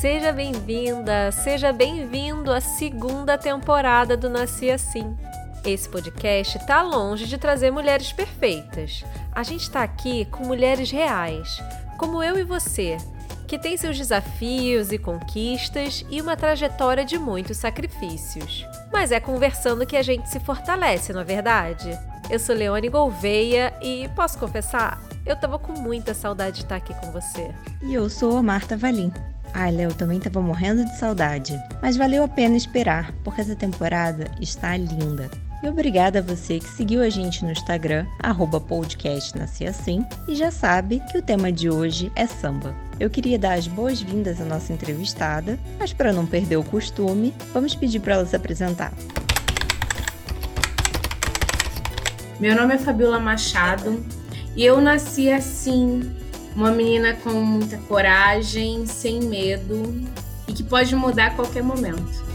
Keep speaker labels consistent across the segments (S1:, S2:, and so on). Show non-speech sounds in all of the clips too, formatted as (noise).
S1: Seja bem-vinda, seja bem-vindo à segunda temporada do Nasci Assim. Esse podcast está longe de trazer mulheres perfeitas. A gente está aqui com mulheres reais, como eu e você, que tem seus desafios e conquistas e uma trajetória de muitos sacrifícios. Mas é conversando que a gente se fortalece, não é verdade? Eu sou Leone Gouveia e posso confessar, eu tava com muita saudade de estar aqui com você.
S2: E eu sou a Marta Valim. Ai, Léo, também tava morrendo de saudade. Mas valeu a pena esperar, porque essa temporada está linda. E obrigada a você que seguiu a gente no Instagram, arroba Assim, e já sabe que o tema de hoje é samba. Eu queria dar as boas-vindas à nossa entrevistada, mas para não perder o costume, vamos pedir para ela se apresentar.
S3: Meu nome é Fabiola Machado e eu nasci assim, uma menina com muita coragem, sem medo e que pode mudar a qualquer momento.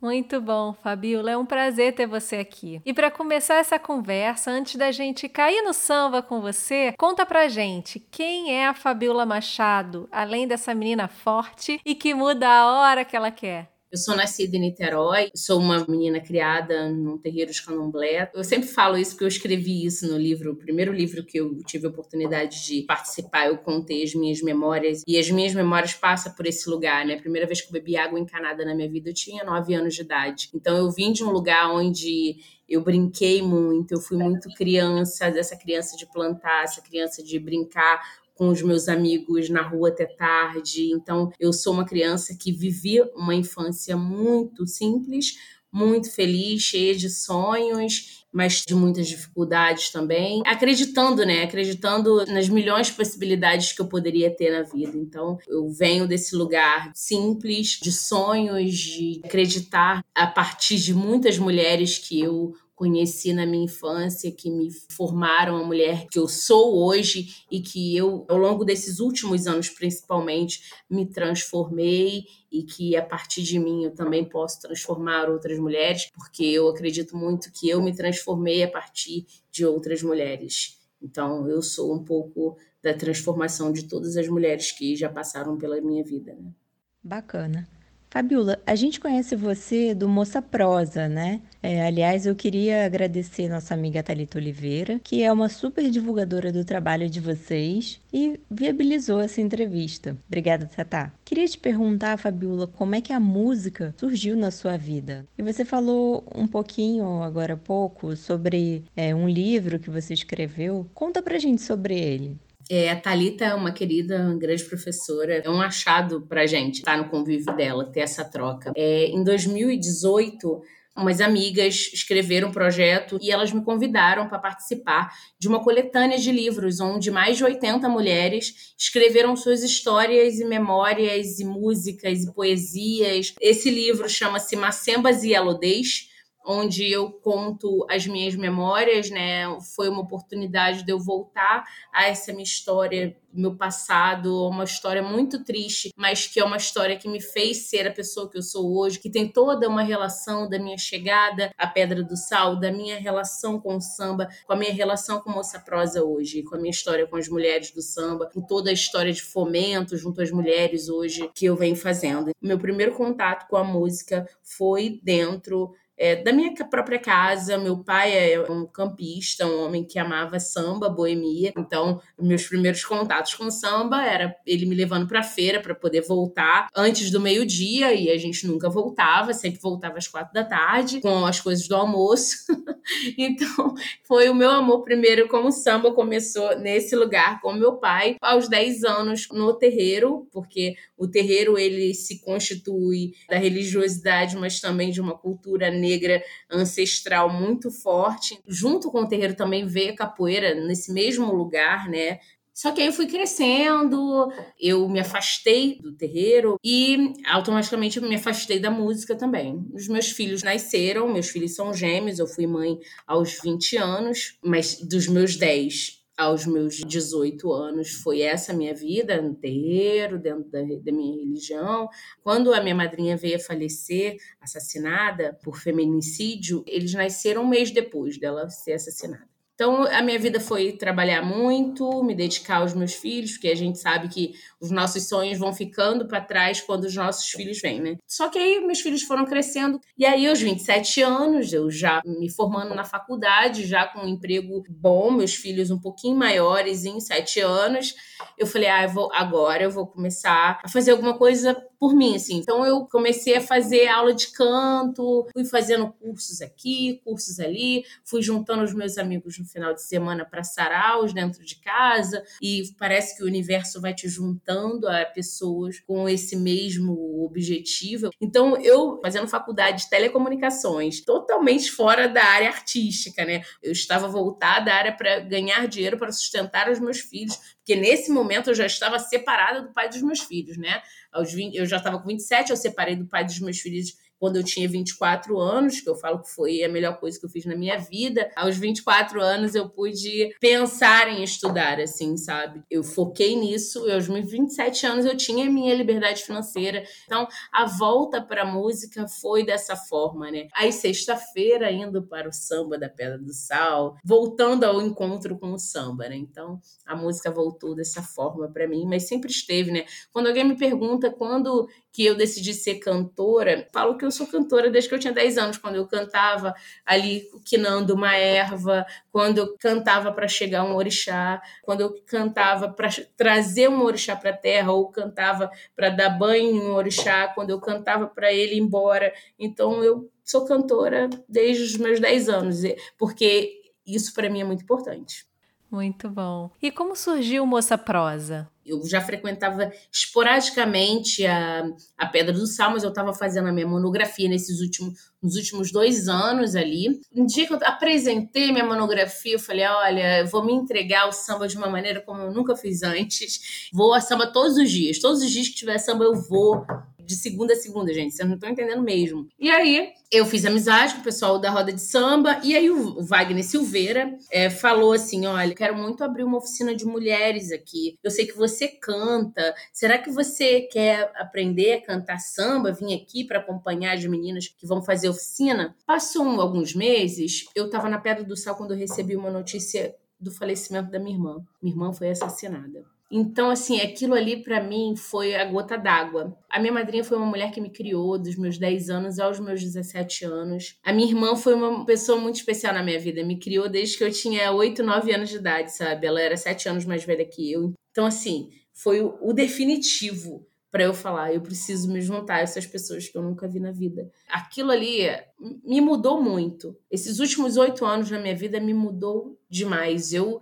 S1: Muito bom, Fabiola. É um prazer ter você aqui. E para começar essa conversa, antes da gente cair no samba com você, conta pra gente quem é a Fabiola Machado, além dessa menina forte e que muda a hora que ela quer.
S3: Eu sou nascida em Niterói, sou uma menina criada num terreiro de candomblé. Eu sempre falo isso porque eu escrevi isso no livro, o primeiro livro que eu tive a oportunidade de participar, eu contei as minhas memórias e as minhas memórias passam por esse lugar, né? A primeira vez que eu bebi água encanada na minha vida, eu tinha nove anos de idade. Então eu vim de um lugar onde eu brinquei muito, eu fui muito criança, dessa criança de plantar, essa criança de brincar com os meus amigos na rua até tarde. Então, eu sou uma criança que vivi uma infância muito simples, muito feliz, cheia de sonhos, mas de muitas dificuldades também, acreditando, né? Acreditando nas milhões de possibilidades que eu poderia ter na vida. Então, eu venho desse lugar simples, de sonhos, de acreditar a partir de muitas mulheres que eu conheci na minha infância, que me formaram a mulher que eu sou hoje e que eu, ao longo desses últimos anos, principalmente, me transformei e que a partir de mim eu também posso transformar outras mulheres, porque eu acredito muito que eu me transformei a partir de outras mulheres. Então, eu sou um pouco da transformação de todas as mulheres que já passaram pela minha vida. Né?
S2: Bacana. Fabiola, a gente conhece você do Moça Prosa, né? É, aliás, eu queria agradecer nossa amiga Thalita Oliveira, que é uma super divulgadora do trabalho de vocês e viabilizou essa entrevista. Obrigada, Tatá. Queria te perguntar, Fabiola, como é que a música surgiu na sua vida? E você falou um pouquinho agora há pouco sobre é, um livro que você escreveu. Conta pra gente sobre ele.
S3: É, a Thalita é uma querida, uma grande professora. É um achado pra gente estar no convívio dela, ter essa troca. É, em 2018, umas amigas escreveram um projeto e elas me convidaram para participar de uma coletânea de livros onde mais de 80 mulheres escreveram suas histórias e memórias e músicas e poesias. Esse livro chama-se Macembas e Elodez onde eu conto as minhas memórias, né? Foi uma oportunidade de eu voltar a essa minha história, meu passado, uma história muito triste, mas que é uma história que me fez ser a pessoa que eu sou hoje, que tem toda uma relação da minha chegada à Pedra do Sal, da minha relação com o samba, com a minha relação com Moça Prosa hoje, com a minha história com as mulheres do samba, com toda a história de fomento junto às mulheres hoje que eu venho fazendo. Meu primeiro contato com a música foi dentro é, da minha própria casa. Meu pai é um campista, um homem que amava samba, boemia. Então, meus primeiros contatos com samba era ele me levando para feira para poder voltar antes do meio-dia e a gente nunca voltava, sempre voltava às quatro da tarde com as coisas do almoço. (laughs) então, foi o meu amor primeiro como samba começou nesse lugar com meu pai aos 10 anos no terreiro, porque o terreiro ele se constitui da religiosidade, mas também de uma cultura negra negra ancestral muito forte. Junto com o terreiro também veio a capoeira nesse mesmo lugar, né? Só que aí eu fui crescendo, eu me afastei do terreiro e automaticamente eu me afastei da música também. Os meus filhos nasceram, meus filhos são gêmeos, eu fui mãe aos 20 anos, mas dos meus 10 aos meus 18 anos foi essa minha vida no terreiro, dentro da, da, minha religião. Quando a minha madrinha veio a falecer, assassinada por feminicídio, eles nasceram um mês depois dela ser assassinada. Então, a minha vida foi trabalhar muito, me dedicar aos meus filhos, porque a gente sabe que os nossos sonhos vão ficando para trás quando os nossos filhos vêm, né? Só que aí meus filhos foram crescendo, e aí aos 27 anos, eu já me formando na faculdade, já com um emprego bom, meus filhos um pouquinho maiores, em 7 anos, eu falei, ah, eu vou, agora eu vou começar a fazer alguma coisa por mim, assim. Então eu comecei a fazer aula de canto, fui fazendo cursos aqui, cursos ali, fui juntando os meus amigos no final de semana para saraus dentro de casa e parece que o universo vai te juntando a pessoas com esse mesmo objetivo. Então eu fazendo faculdade de telecomunicações, totalmente fora da área artística, né? Eu estava voltada à área para ganhar dinheiro para sustentar os meus filhos, porque nesse momento eu já estava separada do pai dos meus filhos, né? Aos 20, eu já estava com 27, eu separei do pai dos meus filhos quando eu tinha 24 anos, que eu falo que foi a melhor coisa que eu fiz na minha vida. Aos 24 anos eu pude pensar em estudar, assim, sabe? Eu foquei nisso, e aos meus 27 anos eu tinha minha liberdade financeira. Então, a volta para a música foi dessa forma, né? Aí, sexta-feira, indo para o samba da Pedra do Sal, voltando ao encontro com o samba, né? Então, a música voltou dessa forma para mim, mas sempre esteve, né? Quando alguém me pergunta quando que eu decidi ser cantora, falo que eu sou cantora desde que eu tinha 10 anos, quando eu cantava ali quinando uma erva, quando eu cantava para chegar um orixá, quando eu cantava para trazer um orixá para a terra, ou cantava para dar banho em um orixá, quando eu cantava para ele ir embora. Então eu sou cantora desde os meus 10 anos, porque isso para mim é muito importante.
S1: Muito bom. E como surgiu Moça Prosa?
S3: Eu já frequentava esporadicamente a, a Pedra do Sal, mas eu estava fazendo a minha monografia nesses últimos, nos últimos dois anos ali. Um dia que eu apresentei minha monografia, eu falei: olha, eu vou me entregar ao samba de uma maneira como eu nunca fiz antes. Vou a samba todos os dias. Todos os dias que tiver samba, eu vou de segunda a segunda, gente. Vocês não estão entendendo mesmo. E aí, eu fiz amizade com o pessoal da roda de samba. E aí, o Wagner Silveira é, falou assim: Olha, quero muito abrir uma oficina de mulheres aqui. Eu sei que você canta. Será que você quer aprender a cantar samba? Vim aqui para acompanhar as meninas que vão fazer oficina. Passou alguns meses, eu estava na Pedra do Sal quando eu recebi uma notícia do falecimento da minha irmã. Minha irmã foi assassinada. Então, assim, aquilo ali para mim foi a gota d'água. A minha madrinha foi uma mulher que me criou dos meus 10 anos aos meus 17 anos. A minha irmã foi uma pessoa muito especial na minha vida. Me criou desde que eu tinha 8, 9 anos de idade, sabe? Ela era 7 anos mais velha que eu. Então, assim, foi o, definitivo para eu falar, eu preciso me juntar a essas pessoas que eu nunca vi na vida. Aquilo ali me mudou muito. Esses últimos oito anos na minha vida me mudou demais. Eu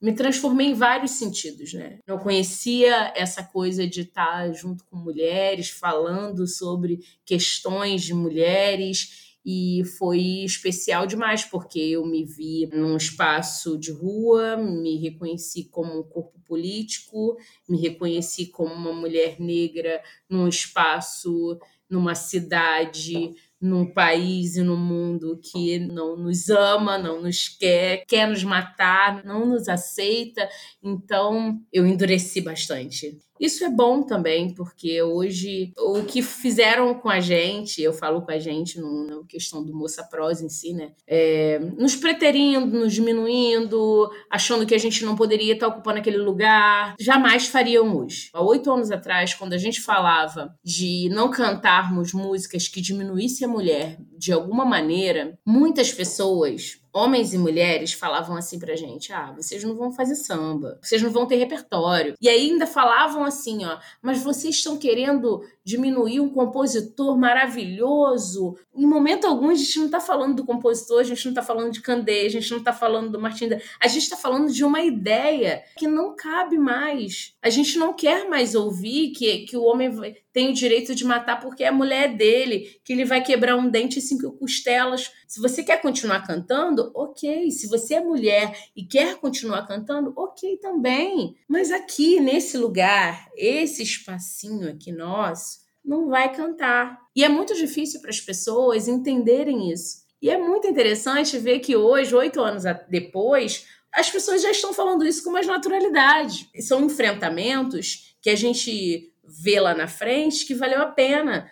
S3: me transformei em vários sentidos, né? Eu conhecia essa coisa de estar junto com mulheres, falando sobre questões de mulheres e foi especial demais porque eu me vi num espaço de rua, me reconheci como um corpo político, me reconheci como uma mulher negra num espaço, numa cidade num país e num mundo que não nos ama, não nos quer, quer nos matar, não nos aceita. Então, eu endureci bastante. Isso é bom também, porque hoje o que fizeram com a gente, eu falo com a gente na questão do Moça Prosa em si, né? É, nos preterindo, nos diminuindo, achando que a gente não poderia estar ocupando aquele lugar, jamais fariam hoje. Há oito anos atrás, quando a gente falava de não cantarmos músicas que diminuíssem a mulher de alguma maneira, muitas pessoas homens e mulheres falavam assim pra gente: ah, vocês não vão fazer samba, vocês não vão ter repertório. E ainda falavam assim: ó, mas vocês estão querendo diminuir um compositor maravilhoso. Em momento algum, a gente não está falando do compositor, a gente não está falando de Candé, a gente não está falando do Martin. A gente está falando de uma ideia que não cabe mais. A gente não quer mais ouvir que, que o homem tem o direito de matar porque é a mulher dele, que ele vai quebrar um dente e cinco costelas. Se você quer continuar cantando, ok. Se você é mulher e quer continuar cantando, ok também. Mas aqui, nesse lugar, esse espacinho aqui nosso, não vai cantar. E é muito difícil para as pessoas entenderem isso. E é muito interessante ver que hoje, oito anos depois, as pessoas já estão falando isso com mais naturalidade. São enfrentamentos que a gente vê lá na frente que valeu a pena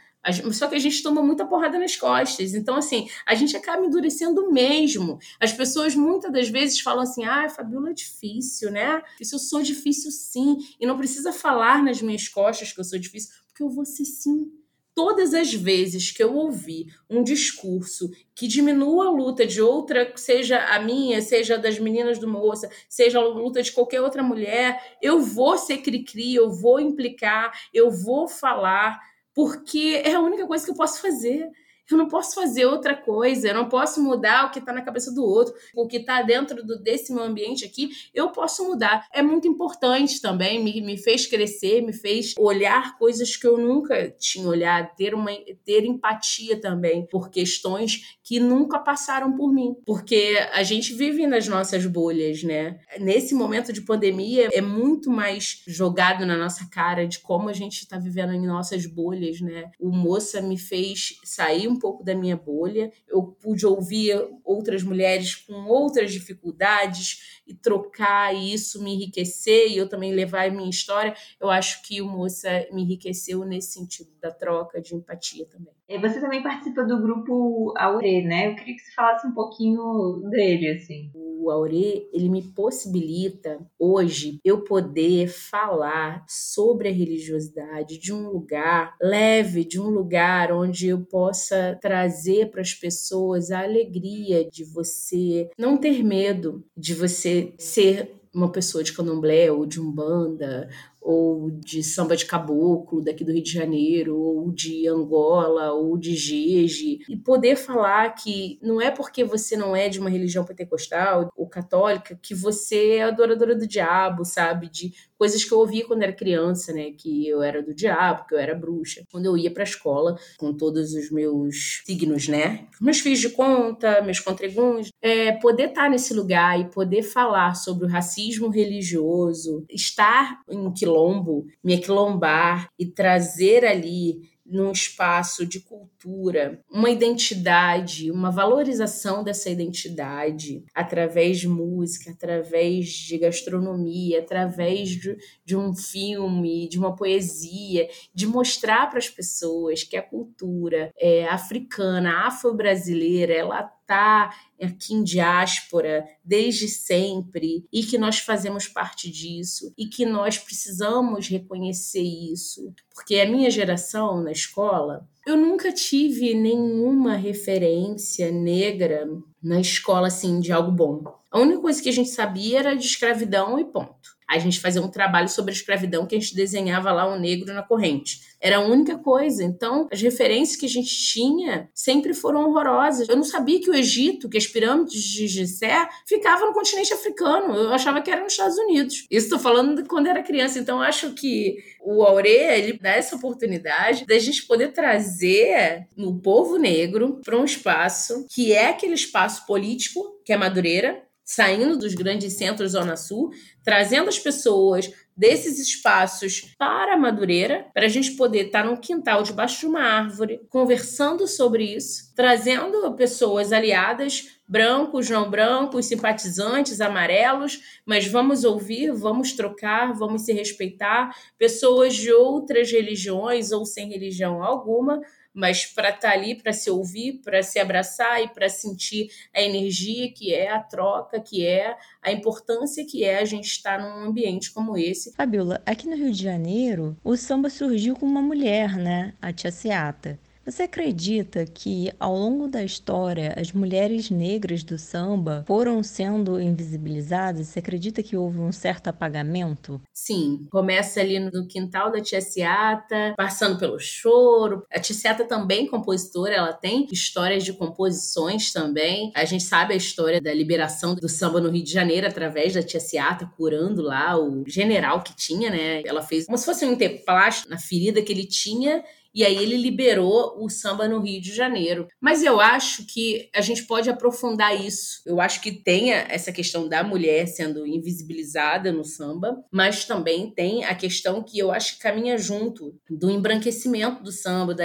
S3: Só que a gente toma muita porrada nas costas. Então, assim, a gente acaba endurecendo mesmo. As pessoas muitas das vezes falam assim: ah, Fabiola é difícil, né? Isso eu sou difícil sim. E não precisa falar nas minhas costas que eu sou difícil, porque eu vou ser sim. Todas as vezes que eu ouvi um discurso que diminua a luta de outra, seja a minha, seja das meninas do moça, seja a luta de qualquer outra mulher, eu vou ser cri-cri, eu vou implicar, eu vou falar porque é a única coisa que eu posso fazer. Eu não posso fazer outra coisa, eu não posso mudar o que está na cabeça do outro, o que está dentro do, desse meu ambiente aqui, eu posso mudar. É muito importante também, me, me fez crescer, me fez olhar coisas que eu nunca tinha olhado, ter, uma, ter empatia também por questões que nunca passaram por mim. Porque a gente vive nas nossas bolhas, né? Nesse momento de pandemia, é muito mais jogado na nossa cara de como a gente está vivendo em nossas bolhas, né? O moça me fez sair um pouco da minha bolha, eu pude ouvir outras mulheres com outras dificuldades e trocar e isso me enriquecer e eu também levar a minha história. Eu acho que o Moça me enriqueceu nesse sentido da troca, de empatia também.
S2: Você também participa do grupo Aure, né? Eu queria que você falasse um pouquinho dele, assim.
S3: O Aure, ele me possibilita hoje eu poder falar sobre a religiosidade de um lugar leve, de um lugar onde eu possa trazer para as pessoas a alegria de você não ter medo, de você ser uma pessoa de candomblé ou de umbanda ou de samba de caboclo daqui do Rio de Janeiro, ou de Angola, ou de Jeje, e poder falar que não é porque você não é de uma religião pentecostal ou católica que você é adoradora do diabo, sabe? De coisas que eu ouvia quando era criança, né? Que eu era do diabo, que eu era bruxa. Quando eu ia para a escola com todos os meus signos, né? Meus filhos de conta, meus contreguns, é, poder estar tá nesse lugar e poder falar sobre o racismo religioso, estar em quilombo, me aquilombar e trazer ali num espaço de cultura, uma identidade, uma valorização dessa identidade através de música, através de gastronomia, através de, de um filme, de uma poesia, de mostrar para as pessoas que a cultura é, africana, afro-brasileira, ela está aqui em diáspora desde sempre e que nós fazemos parte disso e que nós precisamos reconhecer isso. Porque a minha geração na escola, eu nunca tive nenhuma referência negra na escola assim de algo bom. A única coisa que a gente sabia era de escravidão e ponto a gente fazia um trabalho sobre a escravidão que a gente desenhava lá um negro na corrente. Era a única coisa. Então, as referências que a gente tinha sempre foram horrorosas. Eu não sabia que o Egito, que as pirâmides de Gizé, ficavam no continente africano. Eu achava que era nos Estados Unidos. Isso estou falando quando era criança. Então, acho que o Aure, ele dá essa oportunidade da gente poder trazer o povo negro para um espaço que é aquele espaço político, que é Madureira, saindo dos grandes centros Zona Sul, trazendo as pessoas desses espaços para a Madureira, para a gente poder estar num quintal debaixo de uma árvore, conversando sobre isso, trazendo pessoas aliadas, brancos, não brancos, simpatizantes, amarelos, mas vamos ouvir, vamos trocar, vamos se respeitar, pessoas de outras religiões ou sem religião alguma, mas para estar tá ali, para se ouvir, para se abraçar e para sentir a energia que é a troca, que é a importância que é a gente estar num ambiente como esse.
S2: Fabiola, aqui no Rio de Janeiro, o samba surgiu com uma mulher, né? A Tia Seata. Você acredita que ao longo da história as mulheres negras do samba foram sendo invisibilizadas? Você acredita que houve um certo apagamento?
S3: Sim, começa ali no quintal da Tia Seata, passando pelo choro. A Tia Seata também compositora, ela tem histórias de composições também. A gente sabe a história da liberação do samba no Rio de Janeiro através da Tia Seata curando lá o general que tinha, né? Ela fez como se fosse um interplástico na ferida que ele tinha e aí ele liberou o samba no Rio de Janeiro. Mas eu acho que a gente pode aprofundar isso. Eu acho que tem essa questão da mulher sendo invisibilizada no samba, mas também tem a questão que eu acho que caminha junto do embranquecimento do samba, da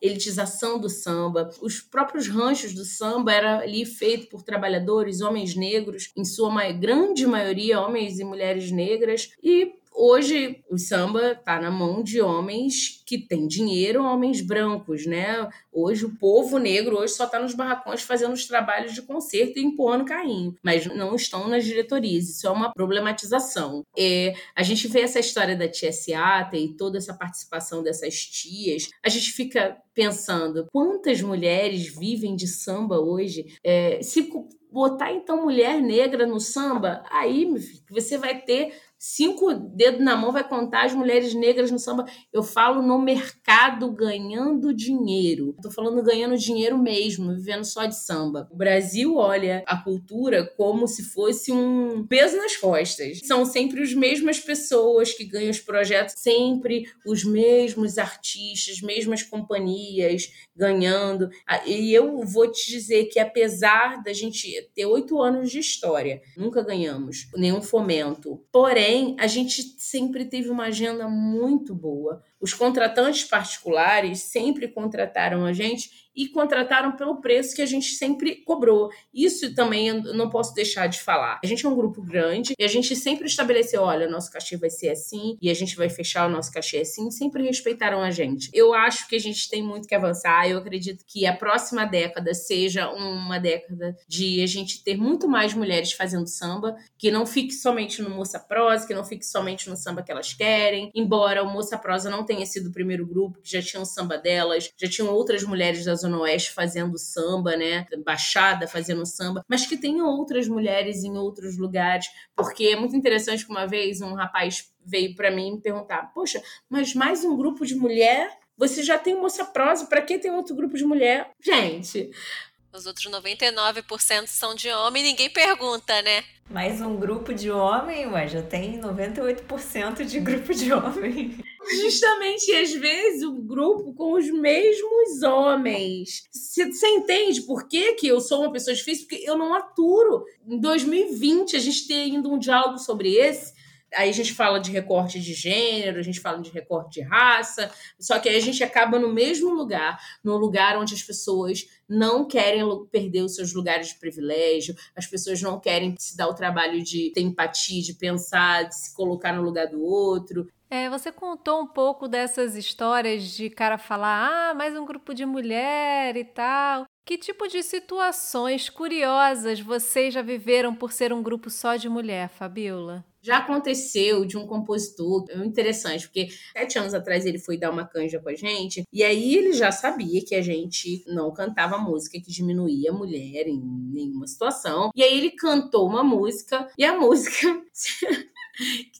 S3: elitização do samba. Os próprios ranchos do samba era ali feito por trabalhadores, homens negros, em sua grande maioria homens e mulheres negras, e hoje o samba está na mão de homens que têm dinheiro, homens brancos, né? Hoje o povo negro hoje só está nos barracões fazendo os trabalhos de conserto e empurrando carrinho, mas não estão nas diretorias. Isso é uma problematização. É, a gente vê essa história da tia Seata e toda essa participação dessas tias. A gente fica pensando quantas mulheres vivem de samba hoje. É, se botar então mulher negra no samba, aí você vai ter cinco dedos na mão vai contar as mulheres negras no samba. Eu falo no mercado ganhando dinheiro. Estou falando ganhando dinheiro mesmo, vivendo só de samba. O Brasil olha a cultura como se fosse um peso nas costas. São sempre as mesmas pessoas que ganham os projetos, sempre os mesmos artistas, mesmas companhias ganhando. E eu vou te dizer que apesar da gente ter oito anos de história, nunca ganhamos nenhum fomento. Porém, Porém, a gente sempre teve uma agenda muito boa. Os contratantes particulares sempre contrataram a gente e contrataram pelo preço que a gente sempre cobrou. Isso também eu não posso deixar de falar. A gente é um grupo grande e a gente sempre estabeleceu: olha, nosso cachê vai ser assim e a gente vai fechar o nosso cachê assim. Sempre respeitaram a gente. Eu acho que a gente tem muito que avançar. Eu acredito que a próxima década seja uma década de a gente ter muito mais mulheres fazendo samba, que não fique somente no Moça Prosa, que não fique somente no samba que elas querem. Embora o Moça Prosa não tenha sido o primeiro grupo, que já tinha o samba delas, já tinham outras mulheres da Zona Oeste fazendo samba, né? Baixada fazendo samba, mas que tem outras mulheres em outros lugares, porque é muito interessante que uma vez um rapaz veio para mim me perguntar: "Poxa, mas mais um grupo de mulher? Você já tem moça prosa, para que tem outro grupo de mulher?" Gente,
S1: os outros 99% são de homem e ninguém pergunta, né?
S2: Mais um grupo de homem, ué, já tem 98% de grupo de homem.
S3: Justamente, às vezes, o grupo com os mesmos homens. Você entende por que, que eu sou uma pessoa difícil? Porque eu não aturo. Em 2020, a gente tem ainda um diálogo sobre esse aí a gente fala de recorte de gênero, a gente fala de recorte de raça, só que aí a gente acaba no mesmo lugar, no lugar onde as pessoas não querem perder os seus lugares de privilégio, as pessoas não querem se dar o trabalho de ter empatia, de pensar, de se colocar no lugar do outro.
S1: É, você contou um pouco dessas histórias de cara falar, ah, mais um grupo de mulher e tal. Que tipo de situações curiosas vocês já viveram por ser um grupo só de mulher, Fabiola?
S3: Já aconteceu de um compositor, é interessante, porque sete anos atrás ele foi dar uma canja com a gente, e aí ele já sabia que a gente não cantava música que diminuía a mulher em nenhuma situação. E aí ele cantou uma música, e a música (laughs)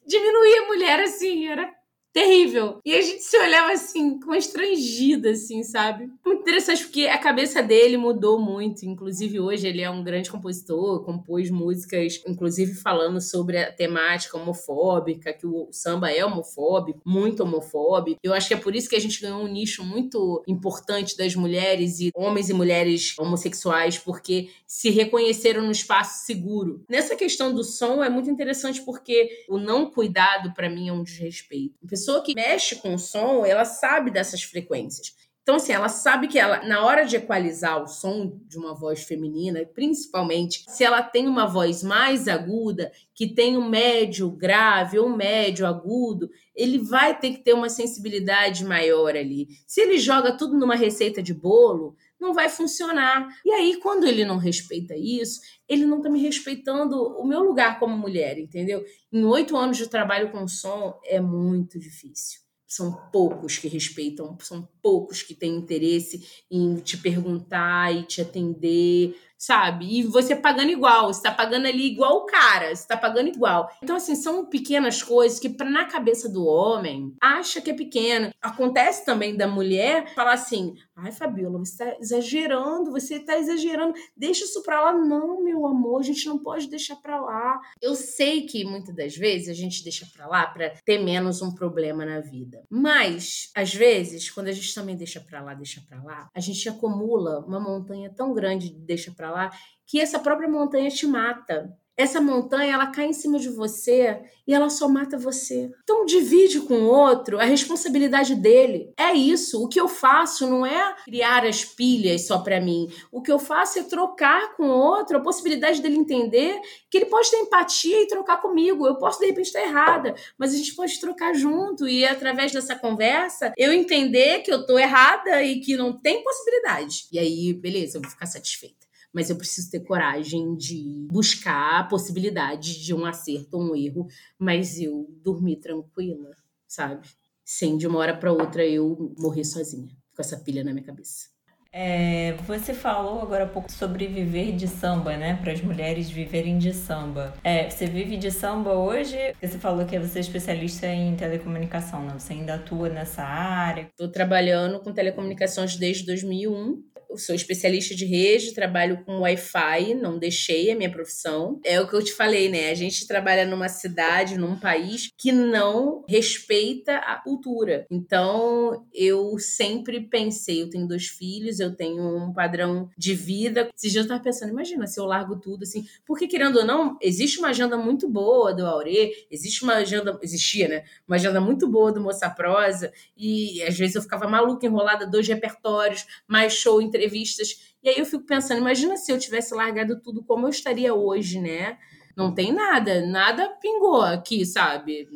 S3: diminuía a mulher assim, era terrível. E a gente se olhava assim, com estrangida, assim, sabe? Muito interessante, porque a cabeça dele mudou muito. Inclusive, hoje ele é um grande compositor, compôs músicas, inclusive falando sobre a temática homofóbica, que o samba é homofóbico, muito homofóbico. Eu acho que é por isso que a gente ganhou um nicho muito importante das mulheres e homens e mulheres homossexuais, porque se reconheceram no espaço seguro. Nessa questão do som é muito interessante porque o não cuidado, para mim, é um desrespeito pessoa que mexe com o som, ela sabe dessas frequências. Então, assim, ela sabe que ela, na hora de equalizar o som de uma voz feminina, principalmente se ela tem uma voz mais aguda, que tem um médio grave ou um médio agudo, ele vai ter que ter uma sensibilidade maior ali. Se ele joga tudo numa receita de bolo, não vai funcionar. E aí, quando ele não respeita isso, ele não está me respeitando o meu lugar como mulher, entendeu? Em oito anos de trabalho com som é muito difícil. São poucos que respeitam, são poucos que têm interesse em te perguntar e te atender sabe? E você pagando igual, você tá pagando ali igual o cara, você tá pagando igual. Então, assim, são pequenas coisas que, pra, na cabeça do homem, acha que é pequeno. Acontece também da mulher falar assim: ai, Fabiola, você tá exagerando, você tá exagerando, deixa isso pra lá. Não, meu amor, a gente não pode deixar pra lá. Eu sei que muitas das vezes a gente deixa pra lá pra ter menos um problema na vida. Mas, às vezes, quando a gente também deixa pra lá, deixa pra lá, a gente acumula uma montanha tão grande de deixa pra lá, que essa própria montanha te mata. essa montanha ela cai em cima de você e ela só mata você. Então divide com o outro a responsabilidade dele. É isso. O que eu faço não é criar as pilhas só para mim. O que eu faço é trocar com o outro a possibilidade dele entender que ele pode ter empatia e trocar comigo. Eu posso de repente estar errada, mas a gente pode trocar junto e através dessa conversa eu entender que eu tô errada e que não tem possibilidade. E aí, beleza, eu vou ficar satisfeita mas eu preciso ter coragem de buscar a possibilidade de um acerto ou um erro, mas eu dormir tranquila, sabe? Sem de uma hora para outra eu morrer sozinha, com essa pilha na minha cabeça.
S2: É, você falou agora há pouco sobre viver de samba, né? Para as mulheres viverem de samba. É, você vive de samba hoje? Você falou que você é especialista em telecomunicação, não? Você ainda atua nessa área?
S3: Estou trabalhando com telecomunicações desde 2001 sou especialista de rede, trabalho com Wi-Fi, não deixei a minha profissão. É o que eu te falei, né? A gente trabalha numa cidade, num país que não respeita a cultura. Então, eu sempre pensei, eu tenho dois filhos, eu tenho um padrão de vida. Esses dias eu tava pensando, imagina se eu largo tudo assim. Porque, querendo ou não, existe uma agenda muito boa do Aure, existe uma agenda, existia, né? Uma agenda muito boa do Moça Prosa, e às vezes eu ficava maluca, enrolada, dois repertórios, mais show, entrevista entrevistas. E aí eu fico pensando, imagina se eu tivesse largado tudo como eu estaria hoje, né? Não tem nada, nada pingou aqui, sabe?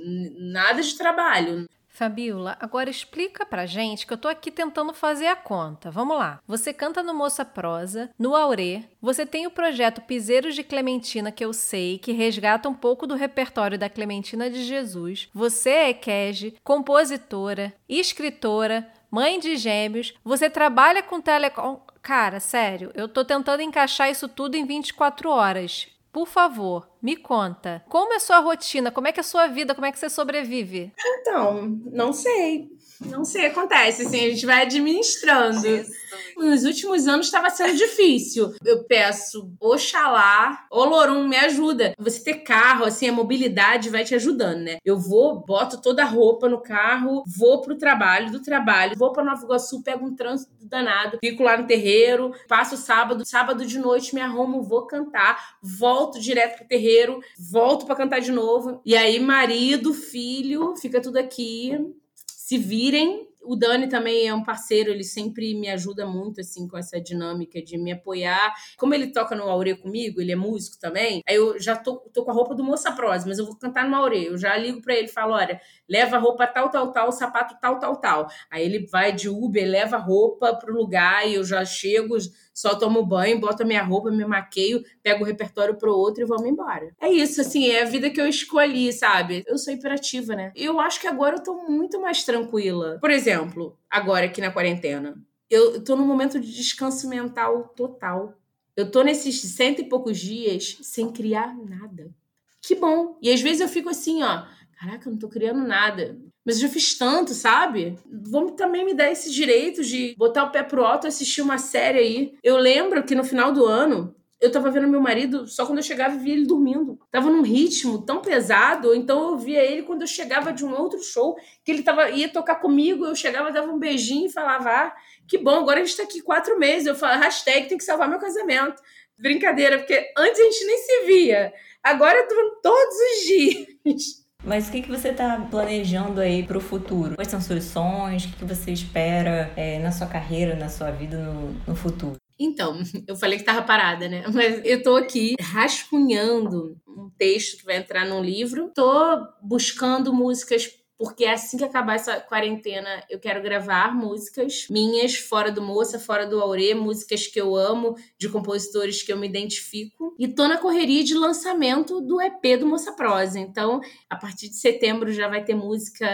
S3: Nada de trabalho.
S1: Fabiola, agora explica pra gente que eu tô aqui tentando fazer a conta. Vamos lá. Você canta no Moça Prosa, no Aurê, você tem o projeto Piseiros de Clementina, que eu sei, que resgata um pouco do repertório da Clementina de Jesus. Você é Kege, compositora, escritora, mãe de gêmeos, você trabalha com telecom. Cara, sério, eu tô tentando encaixar isso tudo em 24 horas. Por favor, me conta. Como é a sua rotina? Como é que é a sua vida? Como é que você sobrevive?
S3: Então, não sei. Não sei, acontece, assim, a gente vai administrando. Nos últimos anos estava sendo difícil. Eu peço, Oxalá, Olorum, me ajuda. Você ter carro, assim, a mobilidade vai te ajudando, né? Eu vou, boto toda a roupa no carro, vou pro trabalho, do trabalho, vou pra Nova Iguaçu, pego um trânsito danado, fico lá no terreiro, passo sábado, sábado de noite me arrumo, vou cantar, volto direto pro terreiro, volto para cantar de novo. E aí, marido, filho, fica tudo aqui se virem. O Dani também é um parceiro, ele sempre me ajuda muito, assim, com essa dinâmica de me apoiar. Como ele toca no Aure comigo, ele é músico também, aí eu já tô, tô com a roupa do Moça Prosa, mas eu vou cantar no Aure. Eu já ligo para ele e falo: olha, leva roupa tal, tal, tal, sapato tal, tal, tal. Aí ele vai de Uber, leva roupa pro lugar e eu já chego só tomo banho, boto a minha roupa, me maqueio, pego o repertório pro outro e vamos embora. É isso, assim, é a vida que eu escolhi, sabe? Eu sou hiperativa, né? Eu acho que agora eu tô muito mais tranquila. Por exemplo, agora aqui na quarentena, eu tô num momento de descanso mental total. Eu tô nesses cento e poucos dias sem criar nada. Que bom. E às vezes eu fico assim, ó, caraca, eu não tô criando nada. Mas eu já fiz tanto, sabe? Vamos também me dar esse direito de botar o pé pro alto e assistir uma série aí. Eu lembro que no final do ano, eu tava vendo meu marido só quando eu chegava e via ele dormindo. Tava num ritmo tão pesado, então eu via ele quando eu chegava de um outro show, que ele tava, ia tocar comigo, eu chegava, dava um beijinho e falava: Ah, que bom, agora a gente tá aqui quatro meses. Eu falo, hashtag tem que salvar meu casamento. Brincadeira, porque antes a gente nem se via. Agora eu tô todos os dias.
S2: Mas o que, que você está planejando aí para o futuro? Quais são seus sonhos? O que, que você espera é, na sua carreira, na sua vida no, no futuro?
S3: Então, (laughs) eu falei que estava parada, né? (laughs) Mas eu estou aqui rascunhando um texto que vai entrar num livro. Estou buscando músicas porque assim que acabar essa quarentena, eu quero gravar músicas minhas, fora do Moça, fora do Aure, músicas que eu amo, de compositores que eu me identifico. E tô na correria de lançamento do EP do Moça Prosa. Então, a partir de setembro já vai ter música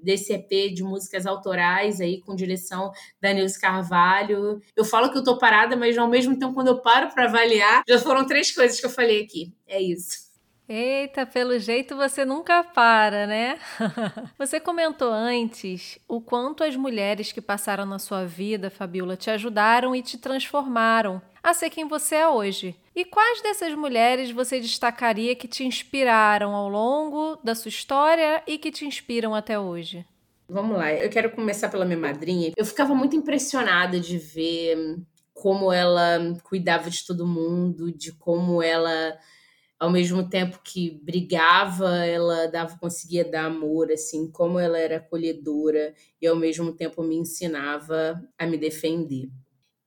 S3: desse EP de músicas autorais aí, com direção da Nilce Carvalho. Eu falo que eu tô parada, mas ao mesmo tempo, quando eu paro para avaliar, já foram três coisas que eu falei aqui. É isso.
S1: Eita, pelo jeito você nunca para, né? (laughs) você comentou antes o quanto as mulheres que passaram na sua vida, Fabiola, te ajudaram e te transformaram a ser quem você é hoje. E quais dessas mulheres você destacaria que te inspiraram ao longo da sua história e que te inspiram até hoje?
S3: Vamos lá, eu quero começar pela minha madrinha. Eu ficava muito impressionada de ver como ela cuidava de todo mundo, de como ela ao mesmo tempo que brigava, ela dava, conseguia dar amor, assim, como ela era acolhedora e ao mesmo tempo me ensinava a me defender.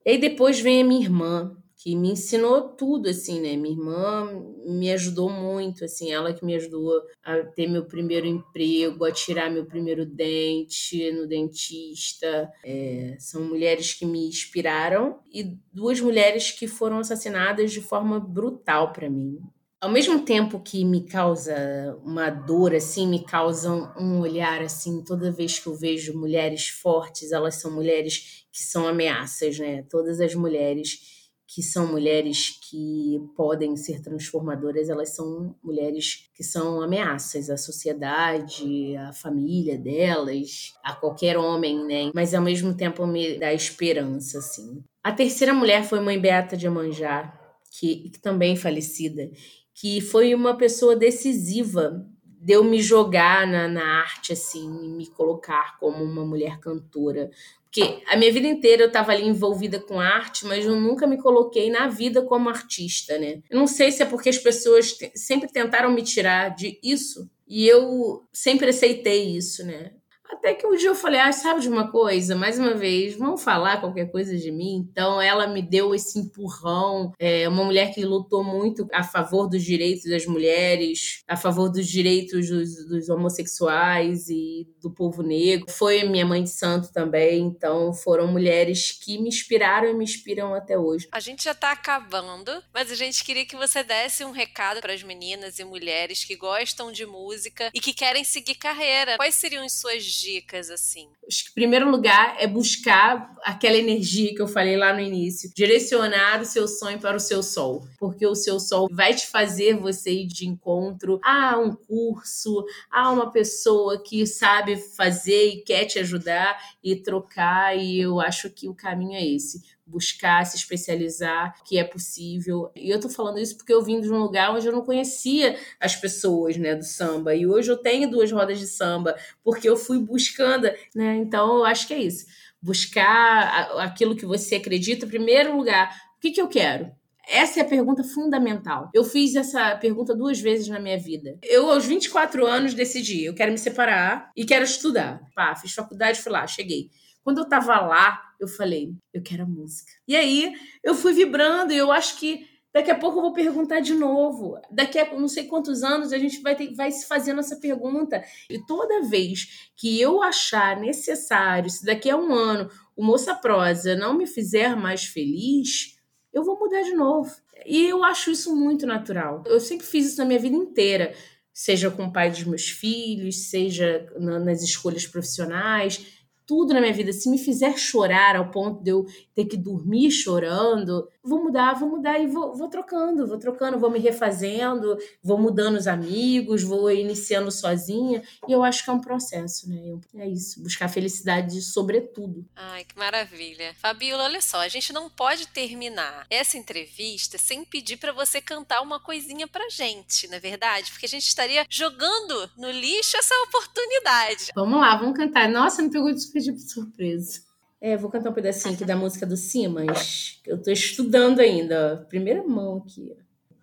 S3: E aí depois vem a minha irmã, que me ensinou tudo, assim, né? Minha irmã me ajudou muito, assim, ela que me ajudou a ter meu primeiro emprego, a tirar meu primeiro dente no dentista. É, são mulheres que me inspiraram e duas mulheres que foram assassinadas de forma brutal para mim. Ao mesmo tempo que me causa uma dor, assim, me causa um olhar, assim, toda vez que eu vejo mulheres fortes, elas são mulheres que são ameaças, né? Todas as mulheres que são mulheres que podem ser transformadoras, elas são mulheres que são ameaças à sociedade, à família delas, a qualquer homem, né? Mas ao mesmo tempo me dá esperança, assim. A terceira mulher foi Mãe Beata de Amanjá, que, que também falecida, que foi uma pessoa decisiva de eu me jogar na, na arte, assim, me colocar como uma mulher cantora. Porque a minha vida inteira eu estava ali envolvida com arte, mas eu nunca me coloquei na vida como artista, né? Eu não sei se é porque as pessoas sempre tentaram me tirar de isso e eu sempre aceitei isso, né? Até que um dia eu falei, ah, sabe de uma coisa? Mais uma vez, vão falar qualquer coisa de mim. Então ela me deu esse empurrão. É uma mulher que lutou muito a favor dos direitos das mulheres, a favor dos direitos dos, dos homossexuais e do povo negro. Foi minha mãe de santo também. Então foram mulheres que me inspiraram e me inspiram até hoje.
S1: A gente já tá acabando, mas a gente queria que você desse um recado para as meninas e mulheres que gostam de música e que querem seguir carreira. Quais seriam as suas dicas, assim?
S3: Acho que, primeiro lugar, é buscar aquela energia que eu falei lá no início, direcionar o seu sonho para o seu sol, porque o seu sol vai te fazer você ir de encontro a um curso, a uma pessoa que sabe fazer e quer te ajudar e trocar, e eu acho que o caminho é esse buscar se especializar, que é possível. E eu tô falando isso porque eu vim de um lugar onde eu não conhecia as pessoas, né, do samba. E hoje eu tenho duas rodas de samba, porque eu fui buscando, né? Então eu acho que é isso. Buscar aquilo que você acredita, em primeiro lugar, o que, que eu quero? Essa é a pergunta fundamental. Eu fiz essa pergunta duas vezes na minha vida. Eu, aos 24 anos, decidi: eu quero me separar e quero estudar. Pá, fiz faculdade, fui lá, cheguei. Quando eu tava lá, eu falei, eu quero a música. E aí eu fui vibrando e eu acho que daqui a pouco eu vou perguntar de novo. Daqui a não sei quantos anos a gente vai, ter, vai se fazendo essa pergunta. E toda vez que eu achar necessário, se daqui a um ano o Moça Prosa não me fizer mais feliz, eu vou mudar de novo. E eu acho isso muito natural. Eu sempre fiz isso na minha vida inteira, seja com o pai dos meus filhos, seja nas escolhas profissionais tudo na minha vida, se me fizer chorar ao ponto de eu ter que dormir chorando, vou mudar, vou mudar e vou, vou trocando, vou trocando, vou me refazendo, vou mudando os amigos, vou iniciando sozinha. E eu acho que é um processo, né? É isso, buscar felicidade sobretudo.
S1: Ai, que maravilha. Fabiola, olha só, a gente não pode terminar essa entrevista sem pedir para você cantar uma coisinha pra gente, não é verdade? Porque a gente estaria jogando no lixo essa oportunidade.
S3: Vamos lá, vamos cantar. Nossa, me pegou de surpresa. É, vou cantar um pedacinho aqui da música do Simas, eu tô estudando ainda. Primeira mão aqui.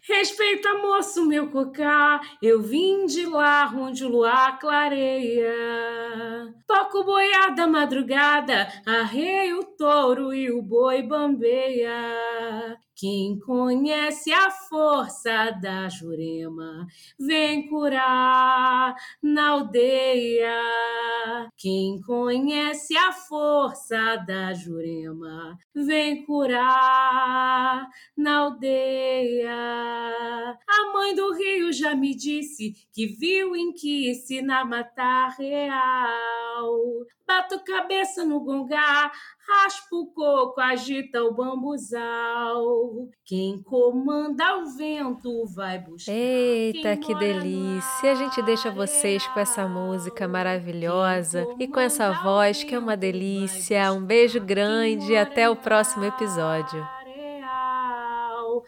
S3: Respeita, moço, meu cocá, eu vim de lá onde o luar clareia. Toco boiada madrugada, arrei o touro e o boi bambeia. Quem conhece a força da Jurema, vem curar na aldeia. Quem conhece a força da Jurema, vem curar na aldeia. A mãe do rio já me disse que viu em Kiss na mata real. Bato cabeça no gongá, raspa o coco, agita o bambuzal. Quem comanda o vento vai buscar.
S1: Eita, que delícia! A gente deixa vocês com essa música maravilhosa e com essa voz que é uma delícia. Um beijo grande e até o próximo episódio.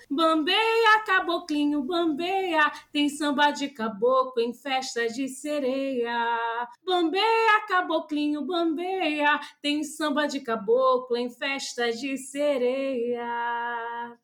S3: Bambeia, caboclinho, bambeia, tem samba de caboclo em festa de sereia. Bambeia, caboclinho, bambeia, tem samba de caboclo em festa de sereia.